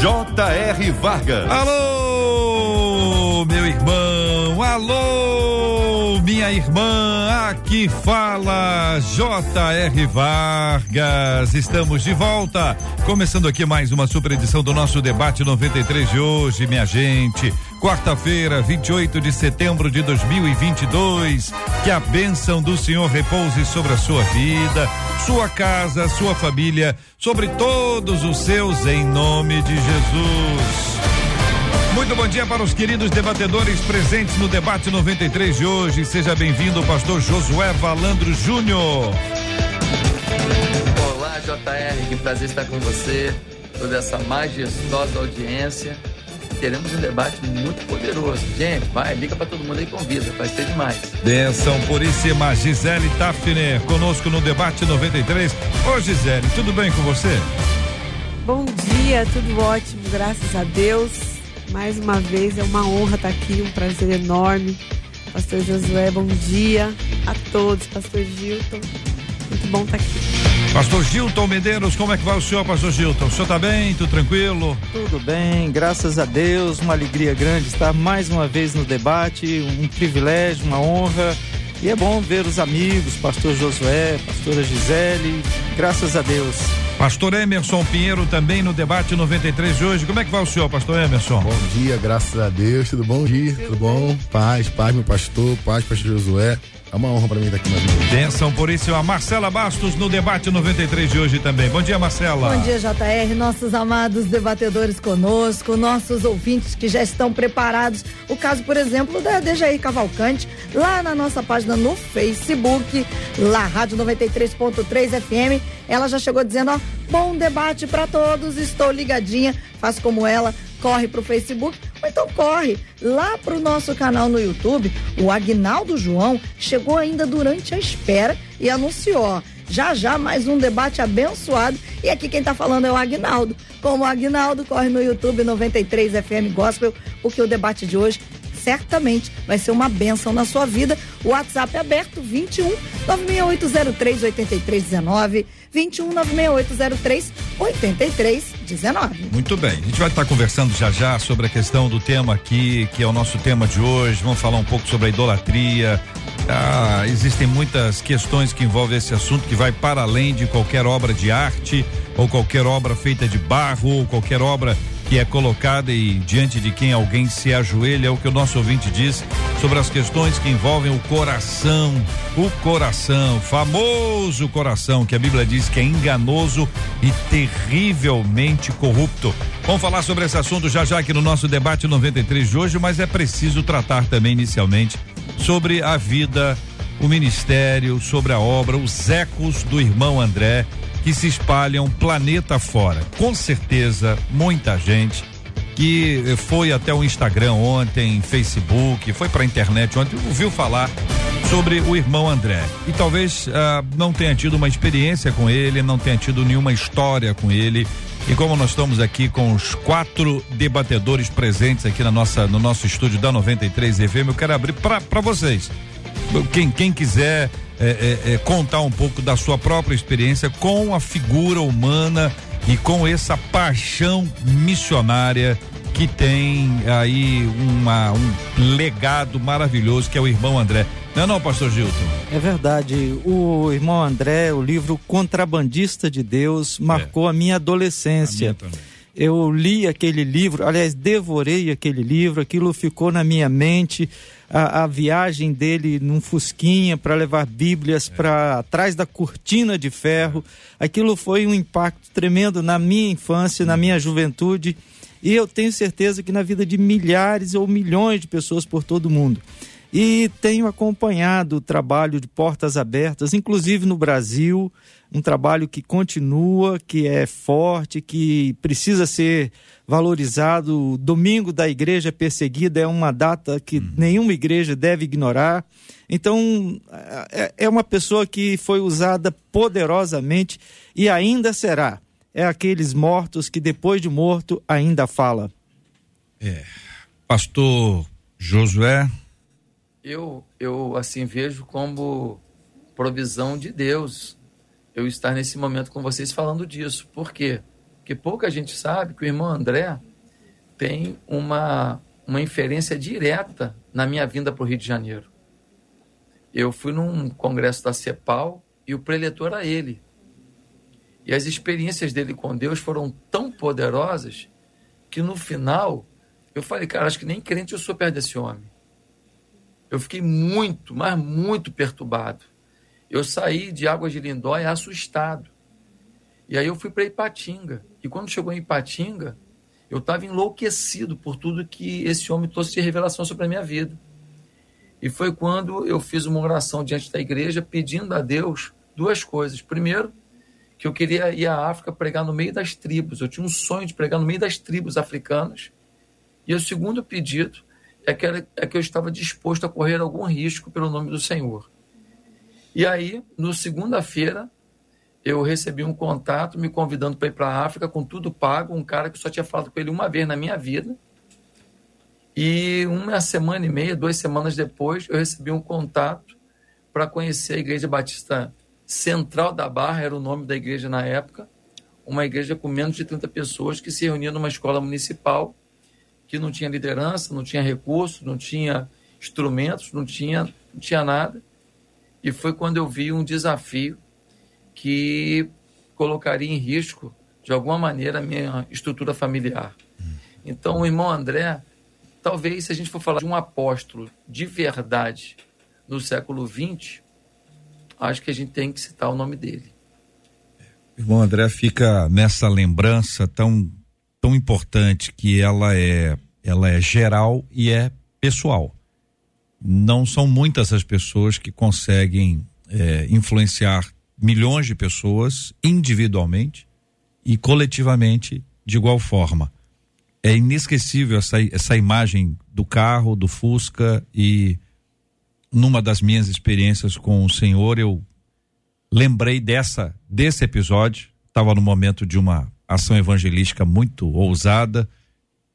J.R. Vargas. Alô, meu irmão. Alô, minha irmã. Aqui fala J.R. Vargas. Estamos de volta. Começando aqui mais uma super edição do nosso debate 93 de hoje, minha gente. Quarta-feira, 28 de setembro de 2022. Que a bênção do Senhor repouse sobre a sua vida, sua casa, sua família, sobre todos os seus, em nome de Jesus. Muito bom dia para os queridos debatedores presentes no debate 93 de hoje. Seja bem-vindo, pastor Josué Valandro Júnior. Olá, JR, que prazer estar com você, toda essa majestosa audiência teremos um debate muito poderoso. Gente, vai, liga para todo mundo aí e convida, vai ser demais. Benção puríssima, Gisele Tafner, conosco no debate 93. Ô Gisele, tudo bem com você? Bom dia, tudo ótimo, graças a Deus. Mais uma vez é uma honra estar aqui, um prazer enorme. Pastor Josué, bom dia a todos. Pastor Gilton, muito bom estar aqui. Pastor Gilton Medeiros, como é que vai o senhor, pastor Gilton? O senhor tá bem? Tudo tranquilo? Tudo bem, graças a Deus, uma alegria grande estar mais uma vez no debate, um privilégio, uma honra. E é bom ver os amigos, pastor Josué, pastora Gisele, graças a Deus. Pastor Emerson Pinheiro também no debate 93 de hoje. Como é que vai o senhor, pastor Emerson? Bom dia, graças a Deus. Tudo bom, dia? Tudo bom? Paz, paz, meu pastor, paz, pastor Josué. É uma honra para mim estar aqui mais uma vez. Benção por isso, a Marcela Bastos no debate 93 de hoje também. Bom dia, Marcela. Bom dia, JR, nossos amados debatedores conosco, nossos ouvintes que já estão preparados. O caso, por exemplo, da Dejaí Cavalcante, lá na nossa página no Facebook, lá, Rádio 93.3 FM. Ela já chegou dizendo, ó, bom debate para todos, estou ligadinha, faço como ela, corre pro Facebook, ou então corre lá pro nosso canal no YouTube. O Agnaldo João chegou ainda durante a espera e anunciou, já já mais um debate abençoado. E aqui quem tá falando é o Agnaldo. Como o Agnaldo corre no YouTube 93 FM Gospel, porque o debate de hoje certamente vai ser uma benção na sua vida. O WhatsApp é aberto 21 96803 8319 21 96803 8319. Muito bem. A gente vai estar conversando já já sobre a questão do tema aqui, que é o nosso tema de hoje. Vamos falar um pouco sobre a idolatria. Ah, existem muitas questões que envolvem esse assunto que vai para além de qualquer obra de arte ou qualquer obra feita de barro ou qualquer obra que é colocada e diante de quem alguém se ajoelha, é o que o nosso ouvinte diz sobre as questões que envolvem o coração, o coração, famoso coração, que a Bíblia diz que é enganoso e terrivelmente corrupto. Vamos falar sobre esse assunto já já aqui no nosso debate 93 de hoje, mas é preciso tratar também inicialmente sobre a vida, o ministério, sobre a obra, os ecos do irmão André que se espalham planeta fora. Com certeza, muita gente que foi até o Instagram ontem, Facebook, foi para a internet ontem, ouviu falar sobre o irmão André. E talvez ah, não tenha tido uma experiência com ele, não tenha tido nenhuma história com ele. E como nós estamos aqui com os quatro debatedores presentes aqui na nossa, no nosso estúdio da 93 FM, eu quero abrir para vocês. Quem, quem quiser é, é, é, contar um pouco da sua própria experiência com a figura humana e com essa paixão missionária que tem aí uma, um legado maravilhoso que é o irmão André. Não é não, pastor Gilton? É verdade. O irmão André, o livro Contrabandista de Deus, marcou é. a minha adolescência. A minha eu li aquele livro, aliás, devorei aquele livro, aquilo ficou na minha mente a, a viagem dele num fusquinha para levar Bíblias é. para trás da cortina de ferro. Aquilo foi um impacto tremendo na minha infância, na minha juventude. E eu tenho certeza que na vida de milhares ou milhões de pessoas por todo o mundo. e tenho acompanhado o trabalho de portas abertas, inclusive no Brasil, um trabalho que continua, que é forte, que precisa ser valorizado. O domingo da igreja perseguida é uma data que uhum. nenhuma igreja deve ignorar. Então, é, é uma pessoa que foi usada poderosamente e ainda será. É aqueles mortos que depois de morto ainda fala. É. Pastor Josué. Eu, eu assim vejo como provisão de Deus eu estar nesse momento com vocês falando disso. Por quê? Porque pouca gente sabe que o irmão André tem uma, uma inferência direta na minha vinda para o Rio de Janeiro. Eu fui num congresso da CEPAL e o preletor era ele. E as experiências dele com Deus foram tão poderosas que no final eu falei, cara, acho que nem crente eu sou perto desse homem. Eu fiquei muito, mas muito perturbado. Eu saí de Águas de Lindóia assustado. E aí eu fui para Ipatinga. E quando chegou em Ipatinga, eu estava enlouquecido por tudo que esse homem trouxe de revelação sobre a minha vida. E foi quando eu fiz uma oração diante da igreja pedindo a Deus duas coisas. Primeiro, que eu queria ir à África pregar no meio das tribos. Eu tinha um sonho de pregar no meio das tribos africanas. E o segundo pedido é que, era, é que eu estava disposto a correr algum risco pelo nome do Senhor. E aí, no segunda-feira, eu recebi um contato me convidando para ir para a África com tudo pago, um cara que só tinha falado com ele uma vez na minha vida. E uma semana e meia, duas semanas depois, eu recebi um contato para conhecer a Igreja Batista Central da Barra, era o nome da igreja na época, uma igreja com menos de 30 pessoas que se reunia numa escola municipal, que não tinha liderança, não tinha recursos, não tinha instrumentos, não tinha, não tinha nada. E foi quando eu vi um desafio que colocaria em risco, de alguma maneira, a minha estrutura familiar. Então, o irmão André, talvez, se a gente for falar de um apóstolo de verdade no século XX, acho que a gente tem que citar o nome dele. Irmão André fica nessa lembrança tão, tão importante que ela é, ela é geral e é pessoal não são muitas as pessoas que conseguem é, influenciar milhões de pessoas individualmente e coletivamente de igual forma. É inesquecível essa, essa imagem do carro, do Fusca e numa das minhas experiências com o Senhor eu lembrei dessa desse episódio. Estava no momento de uma ação evangelística muito ousada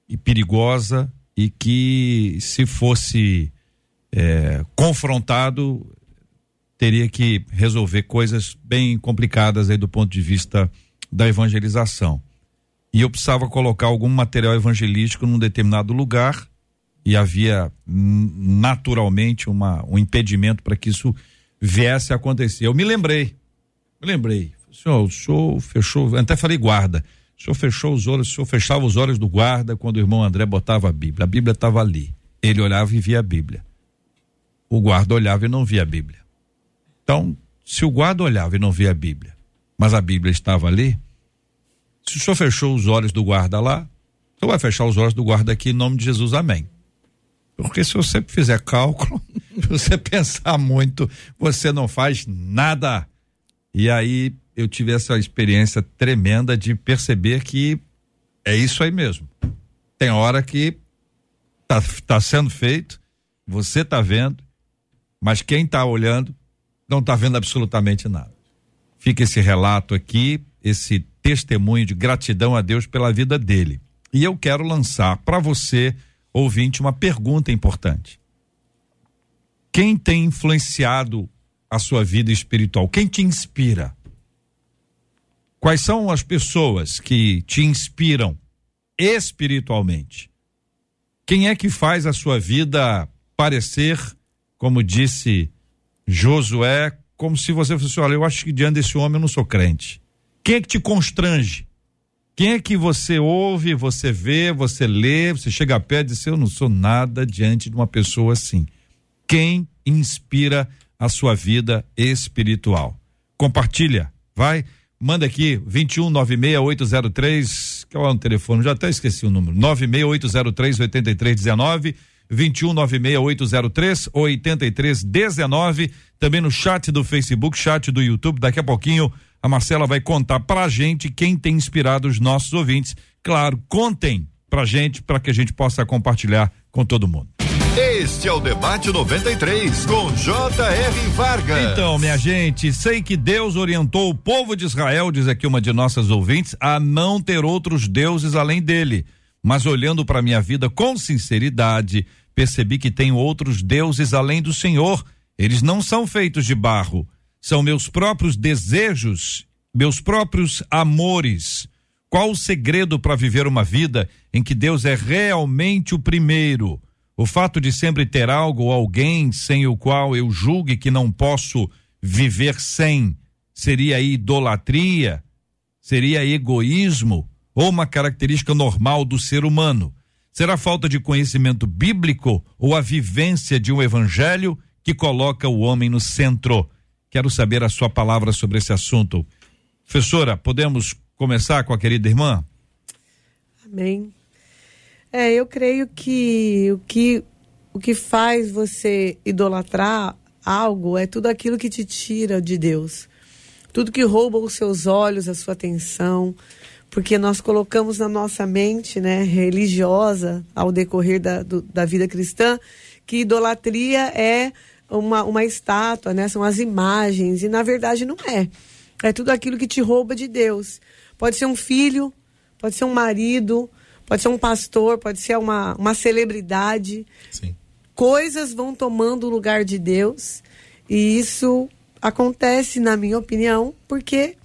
e perigosa e que se fosse é, confrontado, teria que resolver coisas bem complicadas aí do ponto de vista da evangelização. E eu precisava colocar algum material evangelístico num determinado lugar e havia naturalmente uma, um impedimento para que isso viesse a acontecer. Eu me lembrei, me lembrei. Senhor, o senhor fechou, até falei guarda. O senhor fechou os olhos, o senhor fechava os olhos do guarda quando o irmão André botava a Bíblia. A Bíblia estava ali. Ele olhava e via a Bíblia o guarda olhava e não via a Bíblia. Então, se o guarda olhava e não via a Bíblia, mas a Bíblia estava ali, se o senhor fechou os olhos do guarda lá, senhor vai fechar os olhos do guarda aqui em nome de Jesus, amém. Porque se você fizer cálculo, se você pensar muito, você não faz nada. E aí eu tive essa experiência tremenda de perceber que é isso aí mesmo. Tem hora que tá, tá sendo feito, você tá vendo, mas quem está olhando não está vendo absolutamente nada. Fica esse relato aqui, esse testemunho de gratidão a Deus pela vida dele. E eu quero lançar para você, ouvinte, uma pergunta importante. Quem tem influenciado a sua vida espiritual? Quem te inspira? Quais são as pessoas que te inspiram espiritualmente? Quem é que faz a sua vida parecer como disse Josué, como se você fosse, olha, eu acho que diante desse homem eu não sou crente. Quem é que te constrange? Quem é que você ouve, você vê, você lê, você chega pé e diz, eu não sou nada diante de uma pessoa assim. Quem inspira a sua vida espiritual? Compartilha, vai, manda aqui 21 96803, que é o telefone, já até esqueci o número, 96803 8319 21 96803 8319. Também no chat do Facebook, chat do YouTube. Daqui a pouquinho a Marcela vai contar pra gente quem tem inspirado os nossos ouvintes. Claro, contem pra gente, para que a gente possa compartilhar com todo mundo. Este é o Debate 93, com J.R. Vargas. Então, minha gente, sei que Deus orientou o povo de Israel, diz aqui uma de nossas ouvintes, a não ter outros deuses além dele. Mas olhando para minha vida com sinceridade, percebi que tenho outros deuses além do Senhor. Eles não são feitos de barro, são meus próprios desejos, meus próprios amores. Qual o segredo para viver uma vida em que Deus é realmente o primeiro? O fato de sempre ter algo ou alguém sem o qual eu julgue que não posso viver sem seria idolatria? Seria egoísmo? Ou uma característica normal do ser humano? Será falta de conhecimento bíblico ou a vivência de um evangelho que coloca o homem no centro? Quero saber a sua palavra sobre esse assunto. Professora, podemos começar com a querida irmã? Amém. É, eu creio que o que o que faz você idolatrar algo é tudo aquilo que te tira de Deus. Tudo que rouba os seus olhos, a sua atenção, porque nós colocamos na nossa mente, né, religiosa, ao decorrer da, do, da vida cristã, que idolatria é uma, uma estátua, né, são as imagens, e na verdade não é. É tudo aquilo que te rouba de Deus. Pode ser um filho, pode ser um marido, pode ser um pastor, pode ser uma, uma celebridade. Sim. Coisas vão tomando o lugar de Deus e isso acontece, na minha opinião, porque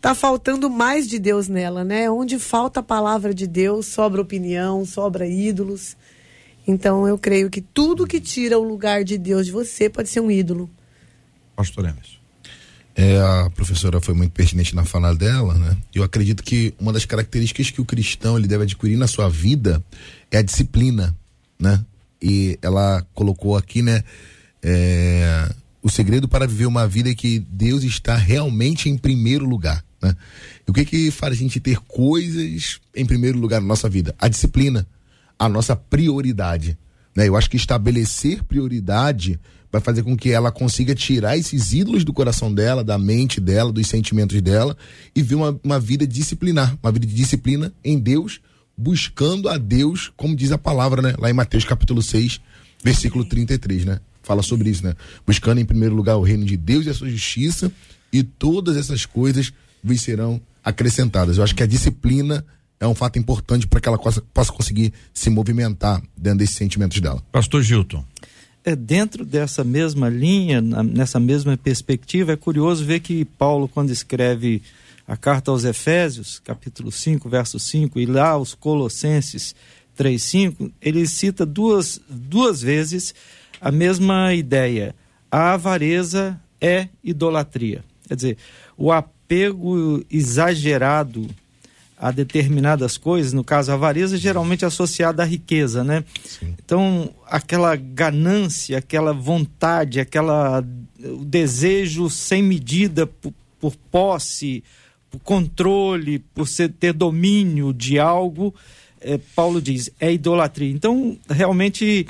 tá faltando mais de Deus nela, né? Onde falta a palavra de Deus, sobra opinião, sobra ídolos. Então eu creio que tudo que tira o lugar de Deus de você pode ser um ídolo. Pastor Emerson. É, a professora foi muito pertinente na fala dela, né? Eu acredito que uma das características que o cristão ele deve adquirir na sua vida é a disciplina, né? E ela colocou aqui, né? É, o segredo para viver uma vida é que Deus está realmente em primeiro lugar, né? E o que que faz a gente ter coisas em primeiro lugar na nossa vida? A disciplina, a nossa prioridade, né? Eu acho que estabelecer prioridade vai fazer com que ela consiga tirar esses ídolos do coração dela, da mente dela, dos sentimentos dela e ver uma, uma vida disciplinar, uma vida de disciplina em Deus, buscando a Deus, como diz a palavra, né? Lá em Mateus capítulo 6, versículo 33, né? Fala sobre isso, né? Buscando em primeiro lugar o reino de Deus e a sua justiça e todas essas coisas vos serão acrescentadas. Eu acho que a disciplina é um fato importante para que ela possa, possa conseguir se movimentar dentro desses sentimentos dela. Pastor Gilton é dentro dessa mesma linha, nessa mesma perspectiva, é curioso ver que Paulo, quando escreve a carta aos Efésios, capítulo 5, verso 5, e lá os Colossenses 3, 5, ele cita duas, duas vezes a mesma ideia. A avareza é idolatria. Quer dizer, o apego exagerado a determinadas coisas, no caso a avareza geralmente associada à riqueza, né? Sim. Então, aquela ganância, aquela vontade, aquela o desejo sem medida por, por posse, por controle, por ser, ter domínio de algo, é, Paulo diz, é idolatria. Então, realmente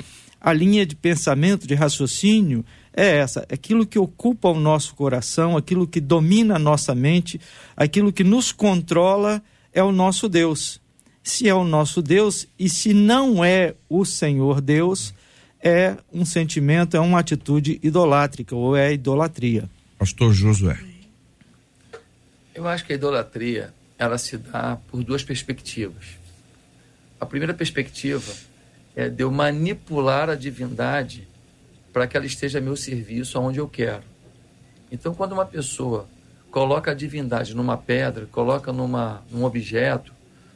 a linha de pensamento, de raciocínio é essa, aquilo que ocupa o nosso coração, aquilo que domina a nossa mente, aquilo que nos controla, é o nosso Deus. Se é o nosso Deus e se não é o Senhor Deus, é um sentimento, é uma atitude idolátrica ou é idolatria. Pastor Josué. Eu acho que a idolatria ela se dá por duas perspectivas. A primeira perspectiva é de eu manipular a divindade para que ela esteja a meu serviço aonde eu quero. Então, quando uma pessoa coloca a divindade numa pedra, coloca numa, num objeto,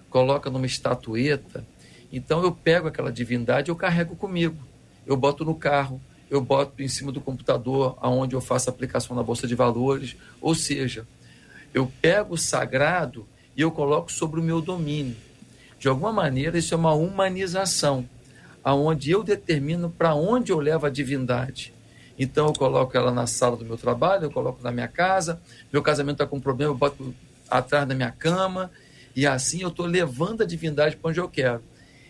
coloca numa estatueta. Então eu pego aquela divindade e eu carrego comigo. Eu boto no carro, eu boto em cima do computador, aonde eu faço aplicação na bolsa de valores. Ou seja, eu pego o sagrado e eu coloco sobre o meu domínio. De alguma maneira, isso é uma humanização, aonde eu determino para onde eu levo a divindade. Então eu coloco ela na sala do meu trabalho, eu coloco na minha casa, meu casamento está com problema, eu boto atrás da minha cama, e assim eu estou levando a divindade para onde eu quero.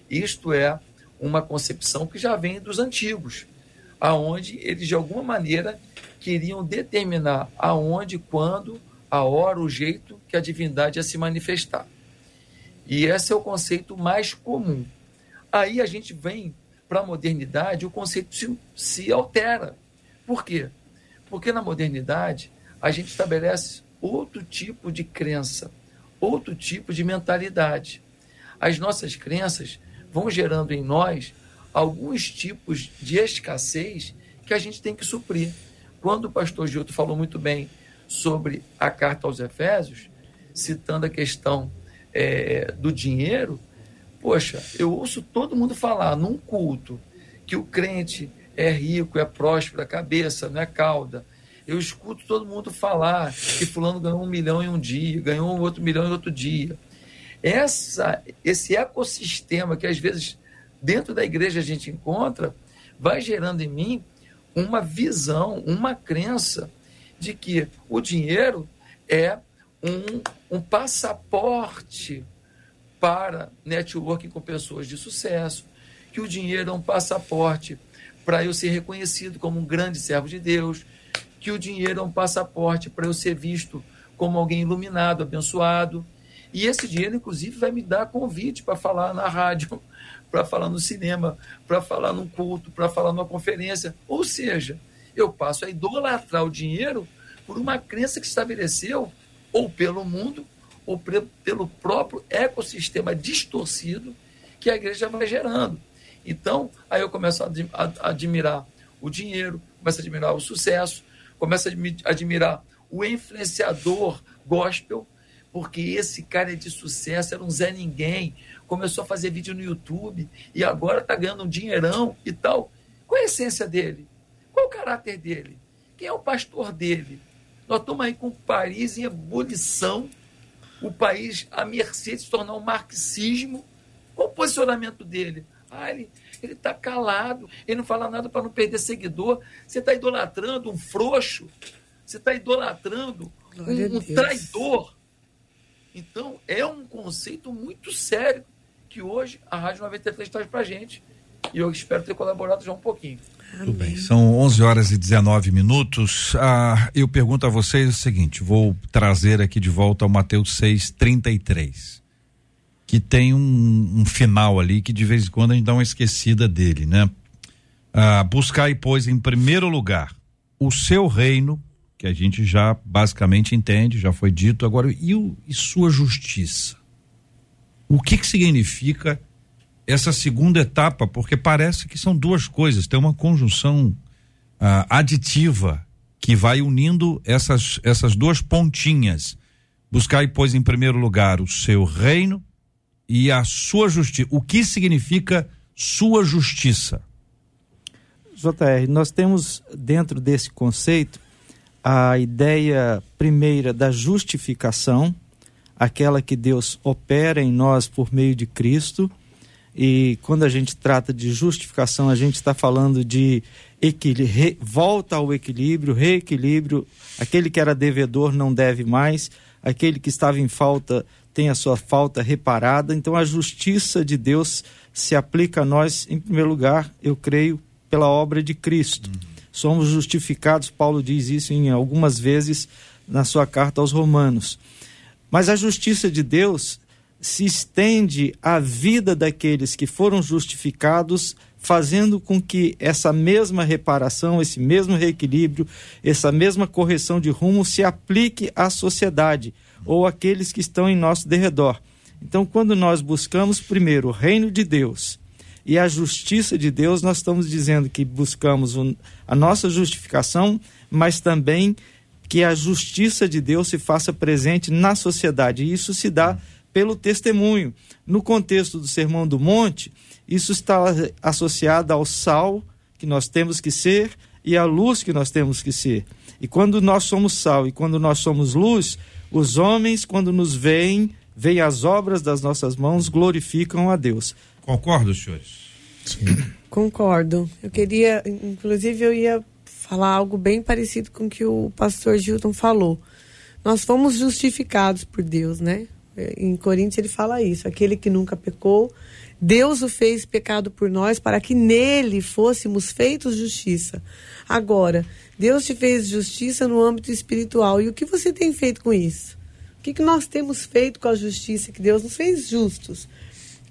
Isto é uma concepção que já vem dos antigos, aonde eles de alguma maneira queriam determinar aonde, quando, a hora, o jeito que a divindade ia se manifestar. E esse é o conceito mais comum. Aí a gente vem para a modernidade, o conceito se, se altera. Por quê? Porque na modernidade a gente estabelece outro tipo de crença, outro tipo de mentalidade. As nossas crenças vão gerando em nós alguns tipos de escassez que a gente tem que suprir. Quando o pastor Gilto falou muito bem sobre a carta aos Efésios, citando a questão é, do dinheiro, poxa, eu ouço todo mundo falar num culto que o crente é rico, é próspero, a cabeça, não é cauda. Eu escuto todo mundo falar que fulano ganhou um milhão em um dia, ganhou outro milhão em outro dia. Essa, esse ecossistema que às vezes dentro da igreja a gente encontra, vai gerando em mim uma visão, uma crença de que o dinheiro é um, um passaporte para networking com pessoas de sucesso, que o dinheiro é um passaporte para eu ser reconhecido como um grande servo de Deus, que o dinheiro é um passaporte para eu ser visto como alguém iluminado, abençoado, e esse dinheiro, inclusive, vai me dar convite para falar na rádio, para falar no cinema, para falar num culto, para falar numa conferência. Ou seja, eu passo a idolatrar o dinheiro por uma crença que estabeleceu, ou pelo mundo, ou pelo próprio ecossistema distorcido que a igreja vai gerando. Então, aí eu começo a admirar o dinheiro, começo a admirar o sucesso, começo a admirar o influenciador gospel, porque esse cara é de sucesso, era um Zé Ninguém, começou a fazer vídeo no YouTube e agora está ganhando um dinheirão e tal. Qual é a essência dele? Qual é o caráter dele? Quem é o pastor dele? Nós estamos aí com país em ebulição, o país à mercê de se tornar um marxismo. Qual o posicionamento dele? Ah, ele está calado, ele não fala nada para não perder seguidor. Você está idolatrando um frouxo, você está idolatrando um, um traidor então, é um conceito muito sério que hoje a Rádio 93 traz para a gente. E eu espero ter colaborado já um pouquinho. Tudo bem, são 11 horas e 19 minutos. Ah, eu pergunto a vocês o seguinte: vou trazer aqui de volta o Mateus 6, 33, que tem um, um final ali que de vez em quando a gente dá uma esquecida dele, né? Ah, buscai, pois, em primeiro lugar o seu reino que a gente já basicamente entende, já foi dito. Agora, e, o, e sua justiça? O que, que significa essa segunda etapa? Porque parece que são duas coisas, tem uma conjunção ah, aditiva que vai unindo essas, essas duas pontinhas. Buscar, pois, em primeiro lugar, o seu reino e a sua justiça. O que significa sua justiça? JR, nós temos dentro desse conceito a ideia primeira da justificação, aquela que Deus opera em nós por meio de Cristo. E quando a gente trata de justificação, a gente está falando de volta ao equilíbrio, reequilíbrio. Aquele que era devedor não deve mais, aquele que estava em falta tem a sua falta reparada. Então a justiça de Deus se aplica a nós, em primeiro lugar, eu creio, pela obra de Cristo. Uhum somos justificados. Paulo diz isso em algumas vezes na sua carta aos Romanos. Mas a justiça de Deus se estende à vida daqueles que foram justificados, fazendo com que essa mesma reparação, esse mesmo reequilíbrio, essa mesma correção de rumo se aplique à sociedade ou àqueles que estão em nosso derredor. Então, quando nós buscamos primeiro o reino de Deus e a justiça de Deus, nós estamos dizendo que buscamos a nossa justificação, mas também que a justiça de Deus se faça presente na sociedade. E isso se dá pelo testemunho. No contexto do Sermão do Monte, isso está associado ao sal que nós temos que ser e à luz que nós temos que ser. E quando nós somos sal e quando nós somos luz, os homens, quando nos veem, veem as obras das nossas mãos, glorificam a Deus. Concordo, senhores? Sim. Concordo. Eu queria, inclusive, eu ia falar algo bem parecido com o que o pastor Gilton falou. Nós fomos justificados por Deus, né? É, em Coríntios ele fala isso: aquele que nunca pecou, Deus o fez pecado por nós para que nele fôssemos feitos justiça. Agora, Deus te fez justiça no âmbito espiritual. E o que você tem feito com isso? O que, que nós temos feito com a justiça que Deus nos fez justos?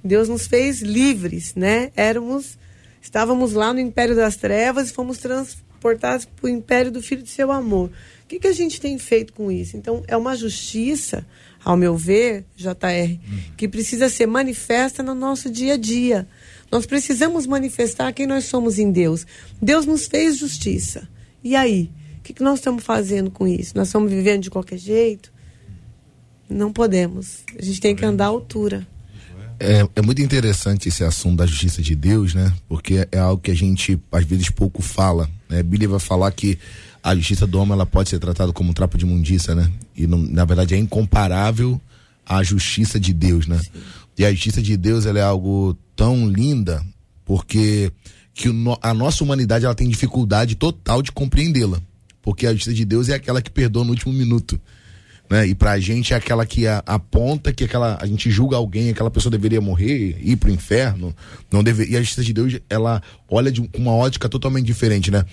Deus nos fez livres, né? Éramos, estávamos lá no império das trevas e fomos transportados para o império do Filho de seu amor. O que, que a gente tem feito com isso? Então, é uma justiça ao meu ver, JR, que precisa ser manifesta no nosso dia a dia. Nós precisamos manifestar quem nós somos em Deus. Deus nos fez justiça. E aí? O que, que nós estamos fazendo com isso? Nós estamos vivendo de qualquer jeito? Não podemos. A gente tem que andar à altura. É, é, muito interessante esse assunto da justiça de Deus, né? Porque é algo que a gente às vezes pouco fala. Né? A Bíblia vai falar que a justiça do homem ela pode ser tratada como um trapo de mundiça, né? E não, na verdade é incomparável à justiça de Deus, né? Sim. E a justiça de Deus ela é algo tão linda porque que a nossa humanidade ela tem dificuldade total de compreendê-la, porque a justiça de Deus é aquela que perdoa no último minuto. Né? E pra gente é aquela que aponta que aquela a gente julga alguém, aquela pessoa deveria morrer, ir pro inferno, não deve, e a justiça de Deus, ela olha de uma ótica totalmente diferente, né?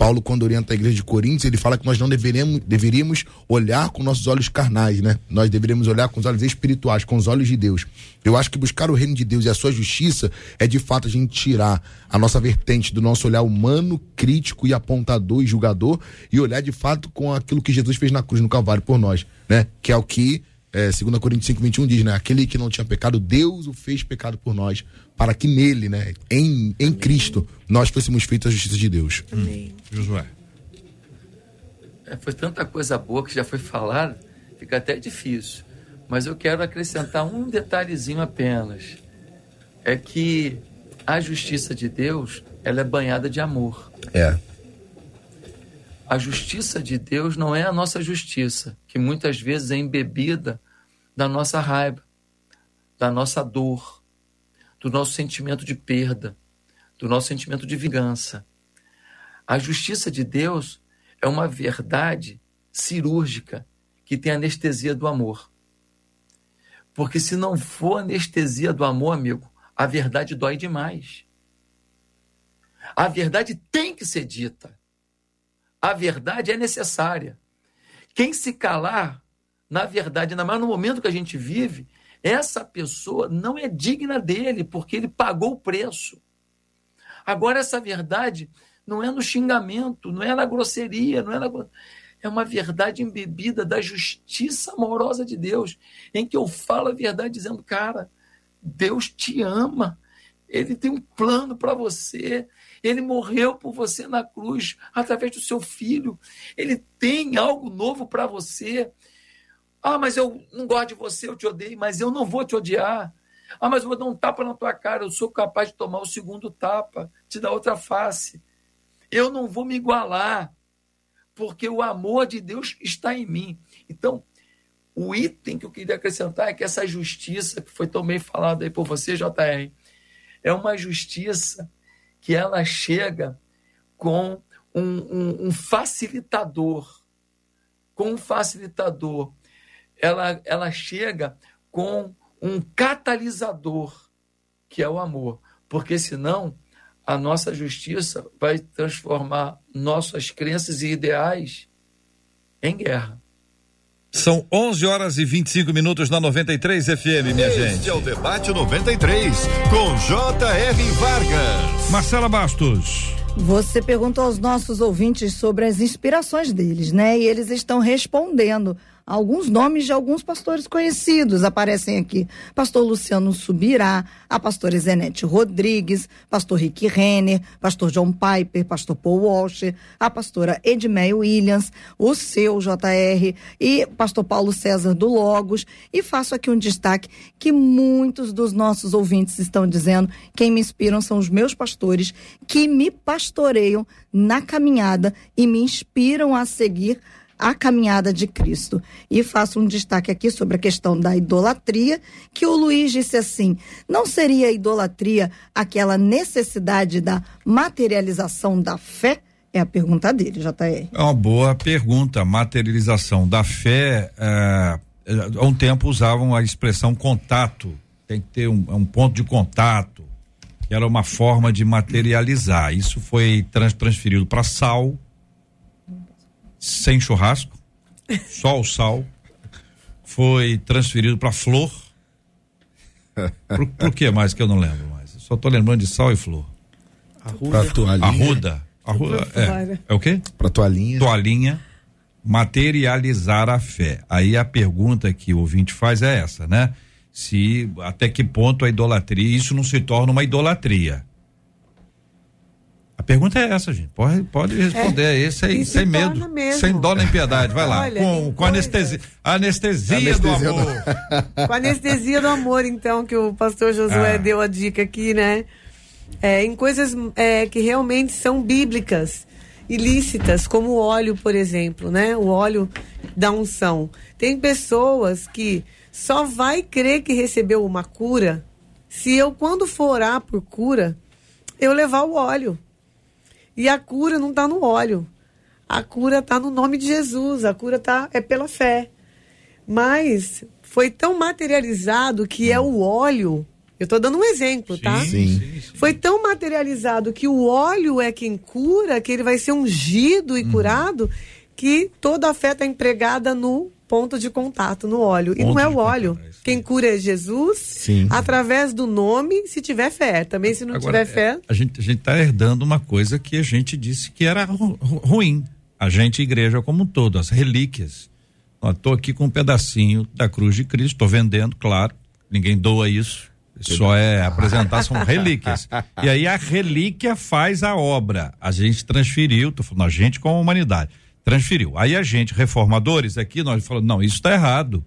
Paulo, quando orienta a igreja de Coríntios, ele fala que nós não deveríamos, deveríamos olhar com nossos olhos carnais, né? Nós deveríamos olhar com os olhos espirituais, com os olhos de Deus. Eu acho que buscar o reino de Deus e a sua justiça é de fato a gente tirar a nossa vertente do nosso olhar humano, crítico e apontador e julgador e olhar de fato com aquilo que Jesus fez na cruz, no Calvário por nós, né? Que é o que é, 2 Coríntios 5, 21 diz, né? Aquele que não tinha pecado, Deus o fez pecado por nós, para que nele, né, em, em Cristo, nós fôssemos feitos a justiça de Deus. Amém. Hum. Josué. É, foi tanta coisa boa que já foi falada, fica até difícil. Mas eu quero acrescentar um detalhezinho apenas. É que a justiça de Deus, ela é banhada de amor. É. A justiça de Deus não é a nossa justiça, que muitas vezes é embebida da nossa raiva, da nossa dor, do nosso sentimento de perda, do nosso sentimento de vingança. A justiça de Deus é uma verdade cirúrgica que tem anestesia do amor. Porque se não for anestesia do amor, amigo, a verdade dói demais. A verdade tem que ser dita. A verdade é necessária. Quem se calar, na verdade, ainda mais no momento que a gente vive, essa pessoa não é digna dele, porque ele pagou o preço. Agora, essa verdade não é no xingamento, não é na grosseria, não é na. É uma verdade embebida da justiça amorosa de Deus, em que eu falo a verdade dizendo, cara, Deus te ama, Ele tem um plano para você, Ele morreu por você na cruz através do seu filho, Ele tem algo novo para você. Ah, mas eu não gosto de você, eu te odeio, mas eu não vou te odiar. Ah, mas eu vou dar um tapa na tua cara, eu sou capaz de tomar o segundo tapa, te dar outra face. Eu não vou me igualar, porque o amor de Deus está em mim. Então, o item que eu queria acrescentar é que essa justiça, que foi tão bem falada aí por você, JR, é uma justiça que ela chega com um, um, um facilitador, com um facilitador ela, ela chega com um catalisador, que é o amor. Porque senão a nossa justiça vai transformar nossas crenças e ideais em guerra. São 11 horas e 25 minutos na 93 FM, minha este gente. Este é o Debate 93, com J.R. Vargas. Marcela Bastos. Você perguntou aos nossos ouvintes sobre as inspirações deles, né? E eles estão respondendo alguns nomes de alguns pastores conhecidos aparecem aqui. Pastor Luciano Subirá, a pastora Zenete Rodrigues, pastor Rick Renner, pastor John Piper, pastor Paul Walsh, a pastora Edmeia Williams, o seu JR e pastor Paulo César do Logos. E faço aqui um destaque que muitos dos nossos ouvintes estão dizendo, quem me inspiram são os meus pastores que me pastoreiam na caminhada e me inspiram a seguir a caminhada de Cristo. E faço um destaque aqui sobre a questão da idolatria, que o Luiz disse assim: não seria idolatria aquela necessidade da materialização da fé? É a pergunta dele, JR. É uma boa pergunta. Materialização da fé. É, há um tempo usavam a expressão contato, tem que ter um, um ponto de contato, que era uma forma de materializar. Isso foi trans, transferido para sal, sem churrasco, só o sal. Foi transferido para flor. Por, por que mais que eu não lembro mais? Só tô lembrando de sal e flor. Arruda. Arruda. Arruda. É, é o quê? Pra toalhinha. Toalhinha. Materializar a fé. Aí a pergunta que o ouvinte faz é essa, né? Se até que ponto a idolatria, isso não se torna uma idolatria. Pergunta é essa, gente. Pode, pode responder é, esse aí, sem medo, mesmo. sem dó nem piedade. Vai lá. Olha, com, com anestesia, anestesia, anestesia, do amor. com anestesia do amor, então, que o pastor Josué ah. deu a dica aqui, né? É, em coisas é, que realmente são bíblicas, ilícitas, como o óleo, por exemplo, né? O óleo da unção. Tem pessoas que só vai crer que recebeu uma cura se eu, quando for orar por cura, eu levar o óleo. E a cura não está no óleo. A cura está no nome de Jesus. A cura tá, é pela fé. Mas foi tão materializado que é o óleo. Eu estou dando um exemplo, sim, tá? Sim. sim. Foi tão materializado que o óleo é quem cura, que ele vai ser ungido e uhum. curado, que toda a fé está empregada no ponto de contato, no óleo. Ponto e não é o óleo. Contato, é quem cura é Jesus, sim. através do nome, se tiver fé. Também se não Agora, tiver fé. A gente a está herdando uma coisa que a gente disse que era ru ruim. A gente, igreja como um todo, as relíquias. Estou aqui com um pedacinho da cruz de Cristo, estou vendendo, claro. Ninguém doa isso. Só é apresentar, são relíquias. E aí a relíquia faz a obra. A gente transferiu, tô falando a gente com a humanidade transferiu. Aí a gente, reformadores aqui, nós falamos, não, isso está errado.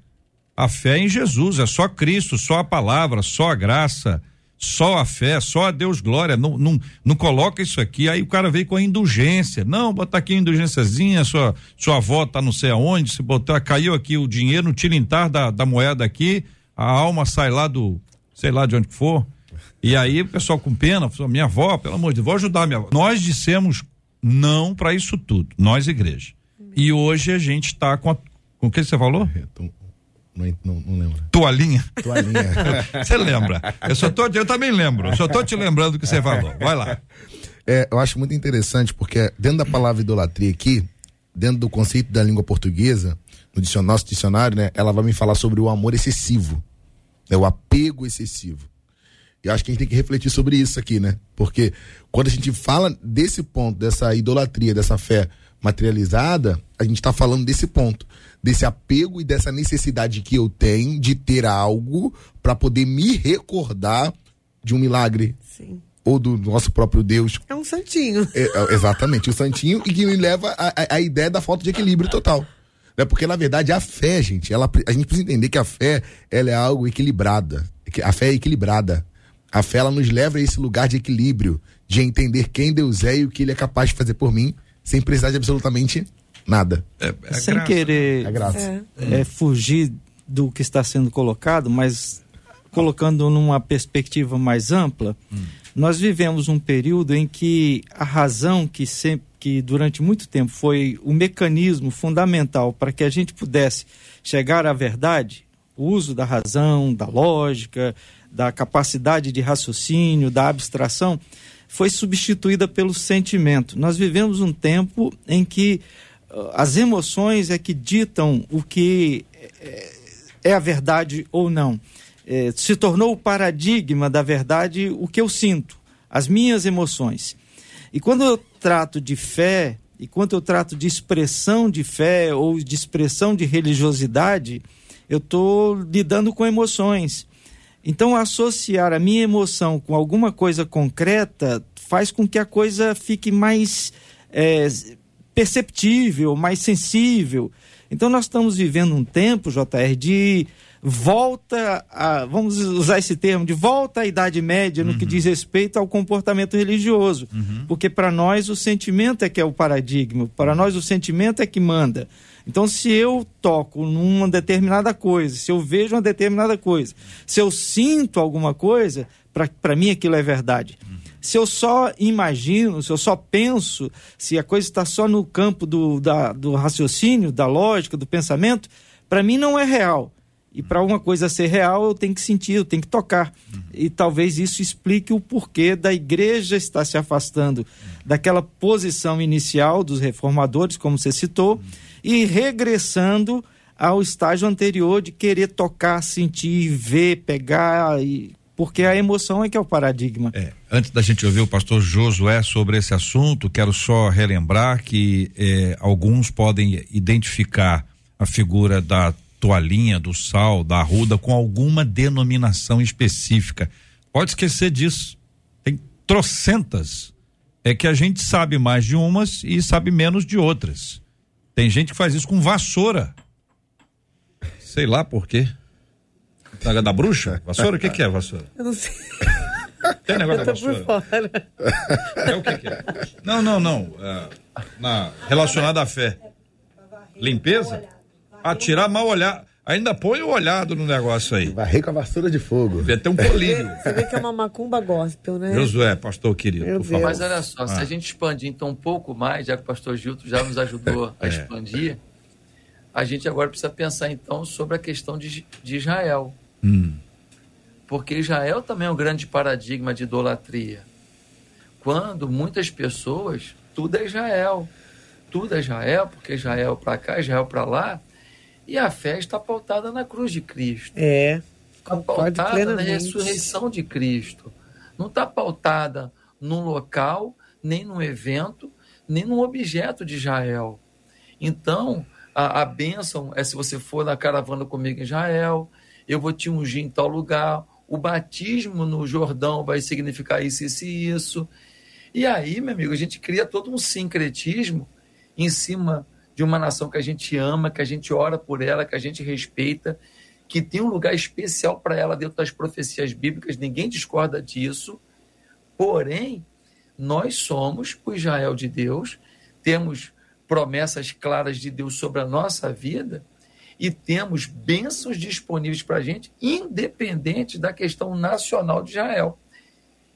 A fé em Jesus, é só Cristo, só a palavra, só a graça, só a fé, só a Deus glória. Não, não, não coloca isso aqui. Aí o cara veio com a indulgência. Não, bota aqui a indulgênciazinha, sua, sua avó tá não sei aonde, se botar, caiu aqui o dinheiro no tilintar da, da moeda aqui, a alma sai lá do, sei lá de onde for. E aí o pessoal com pena, minha avó, pelo amor de Deus, vou ajudar minha avó. Nós dissemos não para isso tudo, nós igreja. E hoje a gente está com a, com o que você falou? Não, não, não, lembro. Toalhinha? Toalhinha. você lembra? Eu só tô, eu também lembro. Só tô te lembrando o que você falou. Vai lá. É, eu acho muito interessante porque dentro da palavra idolatria aqui, dentro do conceito da língua portuguesa, no dicionário, nosso dicionário, né, ela vai me falar sobre o amor excessivo, né, o apego excessivo. E acho que a gente tem que refletir sobre isso aqui, né? Porque quando a gente fala desse ponto, dessa idolatria, dessa fé materializada, a gente está falando desse ponto, desse apego e dessa necessidade que eu tenho de ter algo para poder me recordar de um milagre. Sim. Ou do nosso próprio Deus. É um santinho. É, é, exatamente, o santinho, e que me leva à ideia da falta de equilíbrio total. Né? Porque, na verdade, a fé, gente, ela, a gente precisa entender que a fé ela é algo equilibrada. A fé é equilibrada. A fé ela nos leva a esse lugar de equilíbrio, de entender quem Deus é e o que ele é capaz de fazer por mim, sem precisar de absolutamente nada. É, é sem graça. querer é é. é fugir do que está sendo colocado, mas colocando numa perspectiva mais ampla, hum. nós vivemos um período em que a razão que sempre que durante muito tempo foi o mecanismo fundamental para que a gente pudesse chegar à verdade, o uso da razão, da lógica, da capacidade de raciocínio, da abstração, foi substituída pelo sentimento. Nós vivemos um tempo em que as emoções é que ditam o que é, é a verdade ou não. É, se tornou o paradigma da verdade o que eu sinto, as minhas emoções. E quando eu trato de fé, e quando eu trato de expressão de fé ou de expressão de religiosidade, eu estou lidando com emoções. Então, associar a minha emoção com alguma coisa concreta faz com que a coisa fique mais é, perceptível, mais sensível. Então, nós estamos vivendo um tempo, JR, de volta a, vamos usar esse termo, de volta à Idade Média no uhum. que diz respeito ao comportamento religioso. Uhum. Porque para nós o sentimento é que é o paradigma, para nós o sentimento é que manda. Então, se eu toco numa determinada coisa, se eu vejo uma determinada coisa, se eu sinto alguma coisa, para mim aquilo é verdade. Se eu só imagino, se eu só penso, se a coisa está só no campo do, da, do raciocínio, da lógica, do pensamento, para mim não é real. E para uma coisa ser real, eu tenho que sentir, eu tenho que tocar. E talvez isso explique o porquê da igreja estar se afastando daquela posição inicial dos reformadores, como você citou, e regressando ao estágio anterior de querer tocar, sentir, ver, pegar e porque a emoção é que é o paradigma. É. Antes da gente ouvir o pastor Josué sobre esse assunto, quero só relembrar que é, alguns podem identificar a figura da toalhinha, do sal, da arruda com alguma denominação específica. Pode esquecer disso. Tem trocentas. É que a gente sabe mais de umas e sabe menos de outras. Tem gente que faz isso com vassoura. Sei lá por quê. Saga da bruxa? Vassoura? O que, que é vassoura? Eu não sei. Tem negócio da vassoura? É o que, que é? Não, não, não. É, na, relacionado à fé. Limpeza? Atirar mal olhar. Ainda põe o olhado no negócio aí. Varrer com a vassoura de fogo. Vê até um polírio. Você vê que é uma macumba gospel, né? Josué, pastor querido, Meu por favor. Mas olha só, ah. se a gente expandir então um pouco mais, já que o pastor Gilto já nos ajudou a é. expandir, a gente agora precisa pensar então sobre a questão de, de Israel. Hum. Porque Israel também é um grande paradigma de idolatria. Quando muitas pessoas, tudo é Israel. Tudo é Israel, porque Israel para cá, Israel para lá e a fé está pautada na cruz de Cristo. É. Está pautada na ressurreição de Cristo. Não está pautada num local, nem num evento, nem num objeto de Israel. Então, a, a bênção é se você for na caravana comigo em Israel, eu vou te ungir em tal lugar, o batismo no Jordão vai significar isso, isso e isso. E aí, meu amigo, a gente cria todo um sincretismo em cima de uma nação que a gente ama, que a gente ora por ela, que a gente respeita, que tem um lugar especial para ela dentro das profecias bíblicas, ninguém discorda disso. Porém, nós somos o Israel de Deus, temos promessas claras de Deus sobre a nossa vida e temos bênçãos disponíveis para a gente, independente da questão nacional de Israel.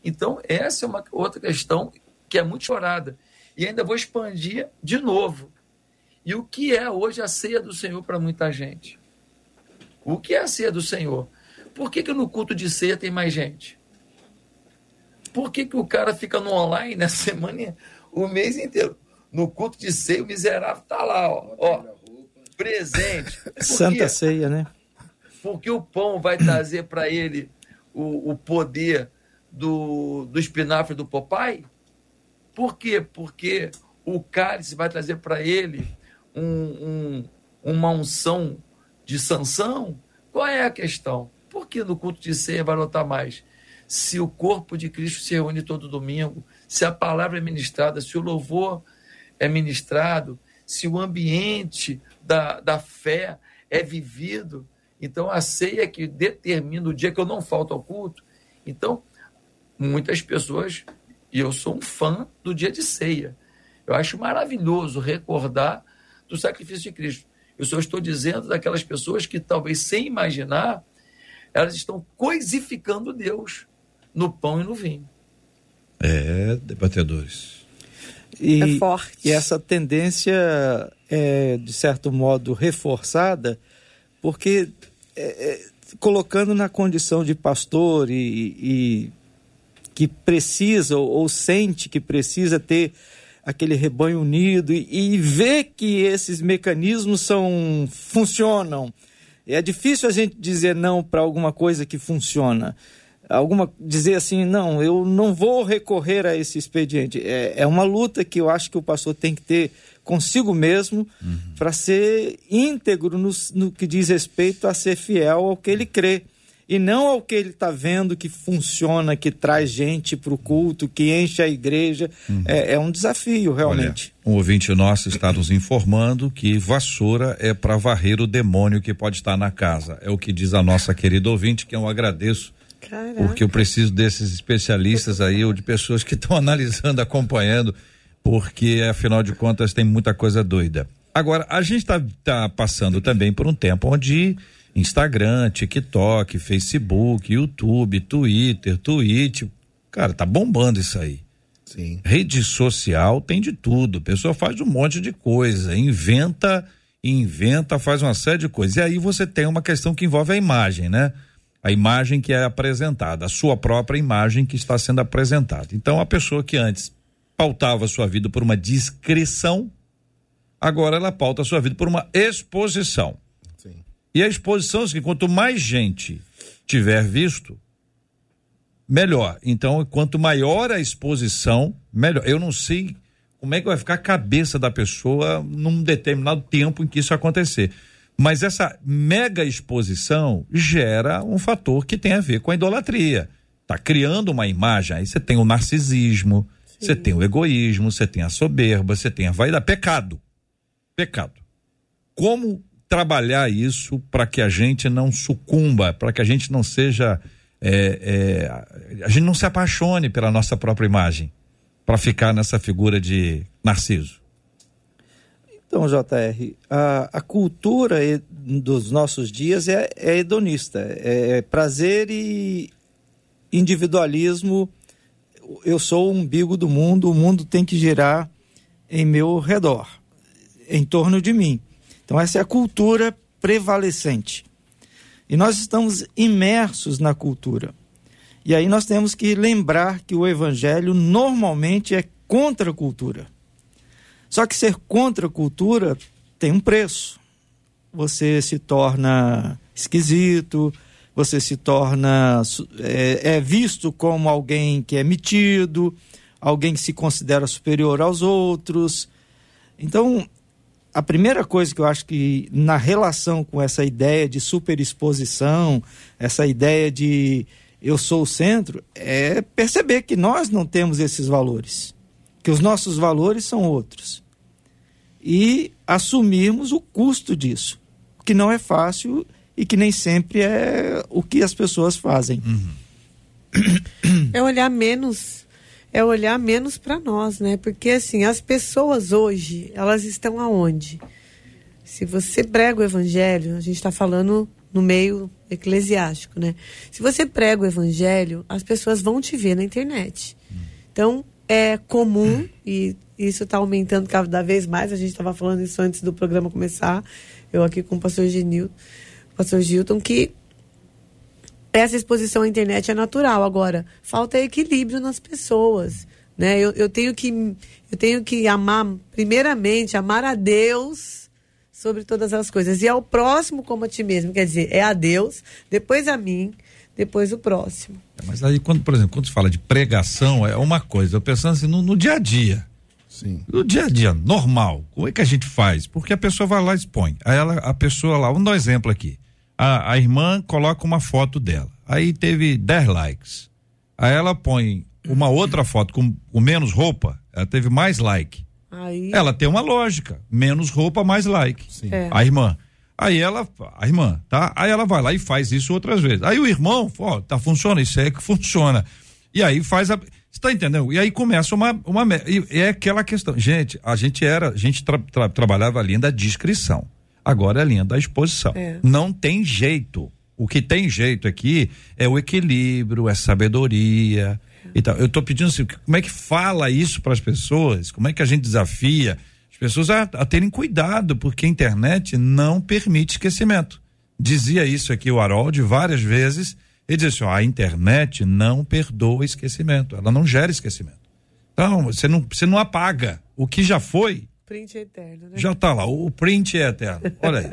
Então, essa é uma outra questão que é muito chorada. E ainda vou expandir de novo. E o que é hoje a ceia do Senhor para muita gente? O que é a ceia do Senhor? Por que, que no culto de ceia tem mais gente? Por que, que o cara fica no online na semana, o mês inteiro? No culto de ceia, o miserável está lá, ó, ó presente. Santa ceia, né? Porque o pão vai trazer para ele o, o poder do, do espinafre do Popeye? Por quê? Porque o cálice vai trazer para ele um, um, uma unção de sanção? Qual é a questão? Por que no culto de ceia vai notar mais? Se o corpo de Cristo se reúne todo domingo, se a palavra é ministrada, se o louvor é ministrado, se o ambiente da, da fé é vivido, então a ceia que determina o dia que eu não falto ao culto. Então, muitas pessoas, e eu sou um fã do dia de ceia. Eu acho maravilhoso recordar do sacrifício de Cristo. Eu só estou dizendo daquelas pessoas que talvez sem imaginar, elas estão coisificando Deus no pão e no vinho. É, debatedores. E, é forte. E essa tendência é, de certo modo, reforçada, porque é, é, colocando na condição de pastor e, e que precisa ou, ou sente que precisa ter aquele rebanho unido e, e ver que esses mecanismos são funcionam. É difícil a gente dizer não para alguma coisa que funciona. Alguma dizer assim, não, eu não vou recorrer a esse expediente. É, é uma luta que eu acho que o pastor tem que ter consigo mesmo uhum. para ser íntegro no, no que diz respeito a ser fiel ao que ele crê e não ao que ele está vendo que funciona, que traz gente para o culto, que enche a igreja. Uhum. É, é, um desafio, realmente. Olha, um ouvinte nosso está nos informando que vassoura é para varrer o demônio que pode estar na casa. É o que diz a nossa querida ouvinte, que eu agradeço. Caraca. Porque eu preciso desses especialistas aí, ou de pessoas que estão analisando, acompanhando, porque afinal de contas tem muita coisa doida. Agora, a gente está tá passando também por um tempo onde Instagram, TikTok, Facebook, YouTube, Twitter, Twitch. Cara, tá bombando isso aí. Sim. Rede social tem de tudo. A pessoa faz um monte de coisa, inventa inventa, faz uma série de coisas. E aí você tem uma questão que envolve a imagem, né? A imagem que é apresentada, a sua própria imagem que está sendo apresentada. Então, a pessoa que antes pautava sua vida por uma descrição, agora ela pauta a sua vida por uma exposição. Sim. E a exposição é que quanto mais gente tiver visto, melhor. Então, quanto maior a exposição, melhor. Eu não sei como é que vai ficar a cabeça da pessoa num determinado tempo em que isso acontecer. Mas essa mega exposição gera um fator que tem a ver com a idolatria. Tá criando uma imagem, aí você tem o narcisismo, você tem o egoísmo, você tem a soberba, você tem a vaidade, pecado. Pecado. Como trabalhar isso para que a gente não sucumba, para que a gente não seja é, é, a gente não se apaixone pela nossa própria imagem para ficar nessa figura de Narciso? Então, JR, a, a cultura dos nossos dias é, é hedonista, é, é prazer e individualismo. Eu sou o umbigo do mundo, o mundo tem que girar em meu redor, em torno de mim. Então, essa é a cultura prevalecente. E nós estamos imersos na cultura. E aí nós temos que lembrar que o evangelho normalmente é contra a cultura. Só que ser contra a cultura tem um preço. Você se torna esquisito, você se torna é, é, visto como alguém que é metido, alguém que se considera superior aos outros. Então, a primeira coisa que eu acho que na relação com essa ideia de superexposição, essa ideia de eu sou o centro, é perceber que nós não temos esses valores, que os nossos valores são outros. E assumirmos o custo disso, que não é fácil e que nem sempre é o que as pessoas fazem. Uhum. É olhar menos, é olhar menos para nós, né? Porque assim, as pessoas hoje, elas estão aonde? Se você prega o evangelho, a gente está falando no meio eclesiástico, né? Se você prega o evangelho, as pessoas vão te ver na internet. Então, é comum, e isso está aumentando cada vez mais, a gente estava falando isso antes do programa começar, eu aqui com o pastor Genil, pastor Gilton, que essa exposição à internet é natural. Agora, falta equilíbrio nas pessoas. Né? Eu, eu, tenho que, eu tenho que amar, primeiramente, amar a Deus sobre todas as coisas. E ao próximo como a ti mesmo. Quer dizer, é a Deus, depois a mim, depois o próximo. É, mas aí, quando, por exemplo, quando se fala de pregação, é uma coisa. Eu pensando assim, no, no dia a dia. Sim. No dia a dia, normal. Como é que a gente faz? Porque a pessoa vai lá e expõe. Aí ela, a pessoa lá, vamos dar um exemplo aqui. A, a irmã coloca uma foto dela. Aí teve 10 likes. Aí ela põe uma outra foto com, com menos roupa, ela teve mais like. Aí... Ela tem uma lógica. Menos roupa, mais like. É. A irmã. Aí ela, a irmã, tá? Aí ela vai lá e faz isso outras vezes. Aí o irmão, ó, tá funciona, isso é que funciona. E aí faz a. Você tá entendendo? E aí começa uma. uma é aquela questão. Gente, a gente era. A gente tra, tra, trabalhava a linha da descrição. Agora é a linha da exposição. É. Não tem jeito. O que tem jeito aqui é o equilíbrio, é sabedoria, então, eu estou pedindo assim, como é que fala isso para as pessoas? Como é que a gente desafia as pessoas a, a terem cuidado, porque a internet não permite esquecimento. Dizia isso aqui o Harold várias vezes, ele disse assim, a internet não perdoa esquecimento, ela não gera esquecimento. Então, você não, você não apaga. O que já foi, print é eterno, né? Já está lá, o print é eterno. Olha aí.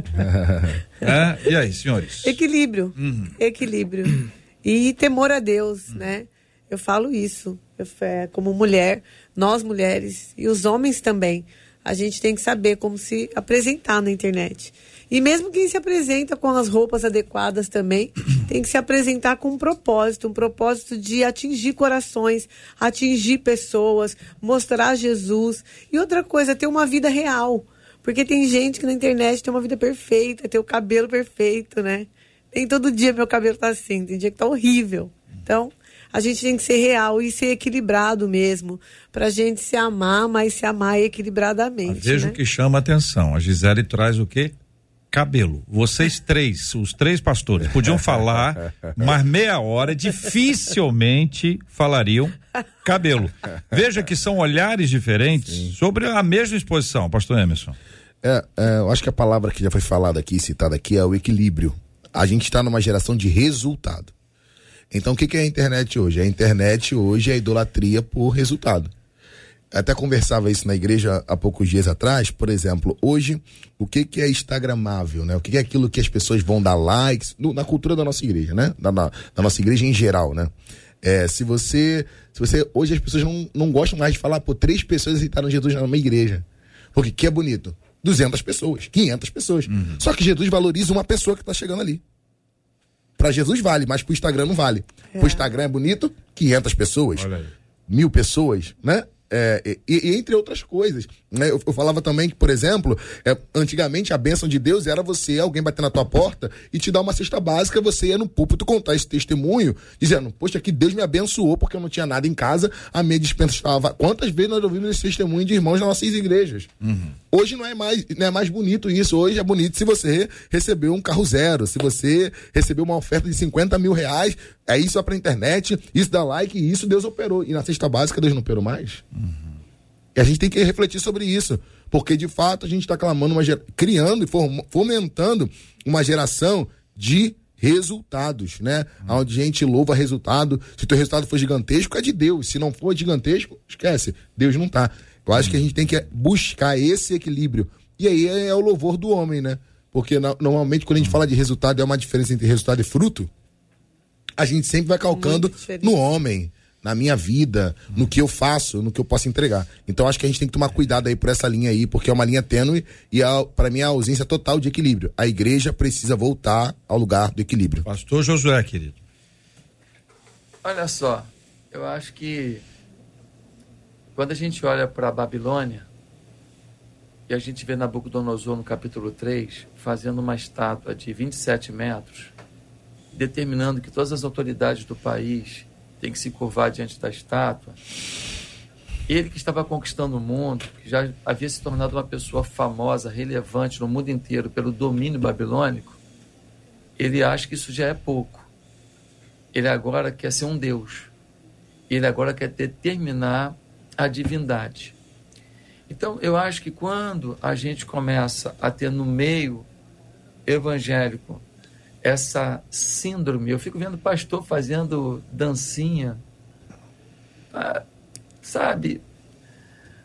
é, e aí, senhores? Equilíbrio. Uhum. Equilíbrio. E temor a Deus, uhum. né? Eu falo isso. Eu, é, como mulher, nós mulheres e os homens também, a gente tem que saber como se apresentar na internet. E mesmo quem se apresenta com as roupas adequadas também, tem que se apresentar com um propósito, um propósito de atingir corações, atingir pessoas, mostrar Jesus. E outra coisa, ter uma vida real. Porque tem gente que na internet tem uma vida perfeita, tem o cabelo perfeito, né? Nem todo dia meu cabelo tá assim, tem dia que tá horrível. Então, a gente tem que ser real e ser equilibrado mesmo, para a gente se amar, mas se amar equilibradamente. Veja né? o que chama a atenção. A Gisele traz o quê? Cabelo. Vocês três, os três pastores, podiam falar, mas meia hora dificilmente falariam cabelo. Veja que são olhares diferentes Sim. sobre a mesma exposição, pastor Emerson. É, é, eu acho que a palavra que já foi falada aqui, citada aqui, é o equilíbrio. A gente está numa geração de resultado. Então, o que, que é a internet hoje? A internet hoje é a idolatria por resultado. Até conversava isso na igreja há poucos dias atrás. Por exemplo, hoje, o que, que é instagramável, né? O que, que é aquilo que as pessoas vão dar likes no, na cultura da nossa igreja, né? Da, na, da nossa igreja em geral, né? É, se você, se você, hoje as pessoas não, não gostam mais de falar, pô, três pessoas aceitaram Jesus numa igreja. Porque que é bonito? 200 pessoas, 500 pessoas. Uhum. Só que Jesus valoriza uma pessoa que está chegando ali. Para Jesus vale, mas para o Instagram não vale. É. Para o Instagram é bonito, 500 pessoas, mil pessoas, né? É, e, e, entre outras coisas. Né? Eu, eu, falava também que, por exemplo, é, antigamente a bênção de Deus era você, alguém bater na tua porta e te dar uma cesta básica, você ia no púlpito contar esse testemunho, dizendo, poxa, que Deus me abençoou porque eu não tinha nada em casa, a minha dispensa estava. Quantas vezes nós ouvimos esse testemunho de irmãos nas nossas igrejas? Uhum. Hoje não é, mais, não é mais bonito isso, hoje é bonito se você recebeu um carro zero, se você recebeu uma oferta de 50 mil reais, é isso para internet, isso dá like, isso Deus operou. E na cesta básica Deus não operou mais? Uhum. E a gente tem que refletir sobre isso, porque de fato a gente está clamando, uma, criando e fomentando uma geração de resultados, né? Hum. Onde a gente louva resultado. Se teu resultado for gigantesco, é de Deus. Se não for gigantesco, esquece. Deus não tá. Eu acho hum. que a gente tem que buscar esse equilíbrio. E aí é, é o louvor do homem, né? Porque normalmente quando a gente hum. fala de resultado, é uma diferença entre resultado e fruto. A gente sempre vai calcando no homem na minha vida, no que eu faço, no que eu posso entregar. Então acho que a gente tem que tomar cuidado aí por essa linha aí, porque é uma linha tênue e para mim é a ausência total de equilíbrio. A igreja precisa voltar ao lugar do equilíbrio. Pastor Josué, querido. Olha só, eu acho que quando a gente olha para a Babilônia e a gente vê Nabucodonosor no capítulo 3 fazendo uma estátua de 27 metros, determinando que todas as autoridades do país tem que se curvar diante da estátua. Ele que estava conquistando o mundo, que já havia se tornado uma pessoa famosa, relevante no mundo inteiro pelo domínio babilônico, ele acha que isso já é pouco. Ele agora quer ser um Deus. Ele agora quer determinar a divindade. Então, eu acho que quando a gente começa a ter no meio evangélico essa síndrome. Eu fico vendo pastor fazendo dancinha, ah, sabe?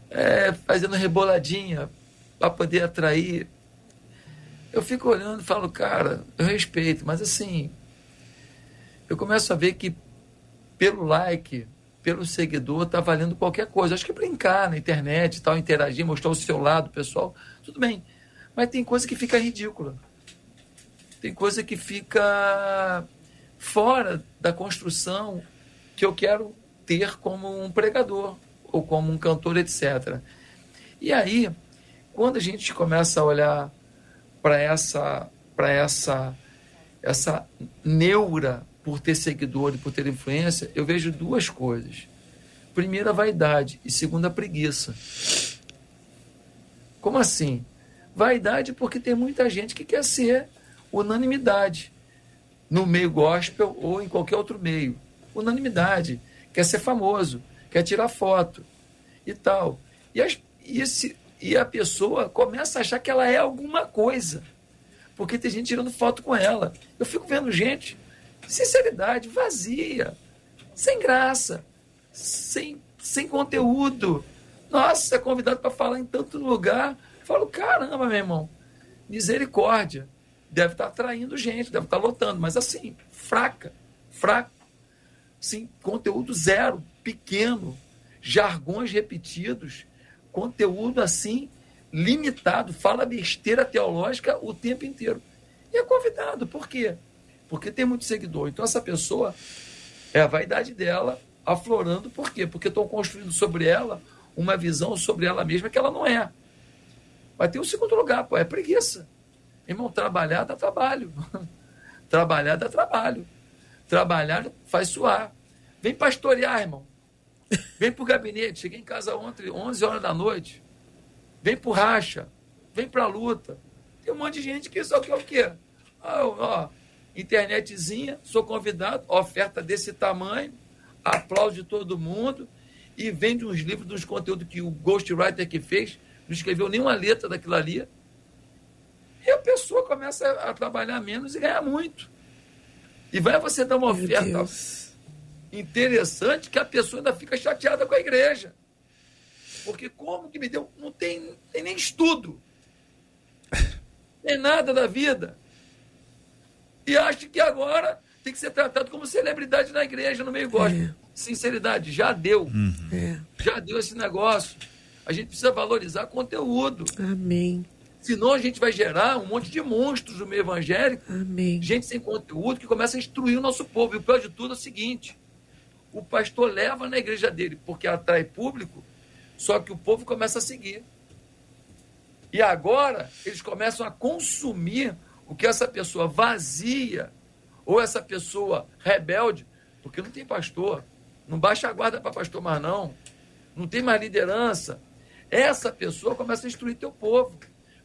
É, fazendo reboladinha para poder atrair. Eu fico olhando e falo, cara, eu respeito, mas assim, eu começo a ver que pelo like, pelo seguidor, tá valendo qualquer coisa. Acho que brincar na internet tal, interagir, mostrar o seu lado pessoal, tudo bem. Mas tem coisa que fica ridícula tem coisa que fica fora da construção que eu quero ter como um pregador ou como um cantor, etc. E aí, quando a gente começa a olhar para essa para essa essa neura por ter seguidor e por ter influência, eu vejo duas coisas. Primeiro, a vaidade e segundo, a preguiça. Como assim? Vaidade porque tem muita gente que quer ser unanimidade no meio gospel ou em qualquer outro meio. Unanimidade. Quer ser famoso, quer tirar foto e tal. E, as, e, esse, e a pessoa começa a achar que ela é alguma coisa. Porque tem gente tirando foto com ela. Eu fico vendo gente, sinceridade, vazia, sem graça, sem, sem conteúdo. Nossa, é convidado para falar em tanto lugar. Falo, caramba, meu irmão, misericórdia deve estar atraindo gente, deve estar lotando, mas assim, fraca, fraca. Sim, conteúdo zero, pequeno, jargões repetidos, conteúdo assim, limitado, fala besteira teológica o tempo inteiro. E é convidado, por quê? Porque tem muito seguidor. Então essa pessoa é a vaidade dela aflorando, por quê? Porque estão construindo sobre ela uma visão sobre ela mesma que ela não é. Mas tem um segundo lugar, pô, é preguiça. Irmão, trabalhar dá trabalho. trabalhar dá trabalho. Trabalhar faz suar. Vem pastorear, irmão. Vem para o gabinete. Cheguei em casa ontem, 11 horas da noite. Vem para racha. Vem para a luta. Tem um monte de gente que só quer o quê? Ah, ó, internetzinha, sou convidado, oferta desse tamanho, aplauso de todo mundo e vende uns livros, uns conteúdos que o ghostwriter que fez, não escreveu nenhuma letra daquilo ali, E a pessoa começa a trabalhar menos e ganhar muito. E vai você dar uma oferta interessante que a pessoa ainda fica chateada com a igreja. Porque como que me deu? Não tem, tem nem estudo. Nem nada da vida. E acha que agora tem que ser tratado como celebridade na igreja, no meio gospel. É. Sinceridade, já deu. Uhum. É. Já deu esse negócio. A gente precisa valorizar conteúdo. Amém. Senão a gente vai gerar um monte de monstros no meio evangélico. Amém. Gente sem conteúdo que começa a instruir o nosso povo. E o pior de tudo é o seguinte: o pastor leva na igreja dele porque atrai público, só que o povo começa a seguir. E agora eles começam a consumir o que essa pessoa vazia ou essa pessoa rebelde, porque não tem pastor, não baixa a guarda para pastor mais não, não tem mais liderança. Essa pessoa começa a instruir teu povo,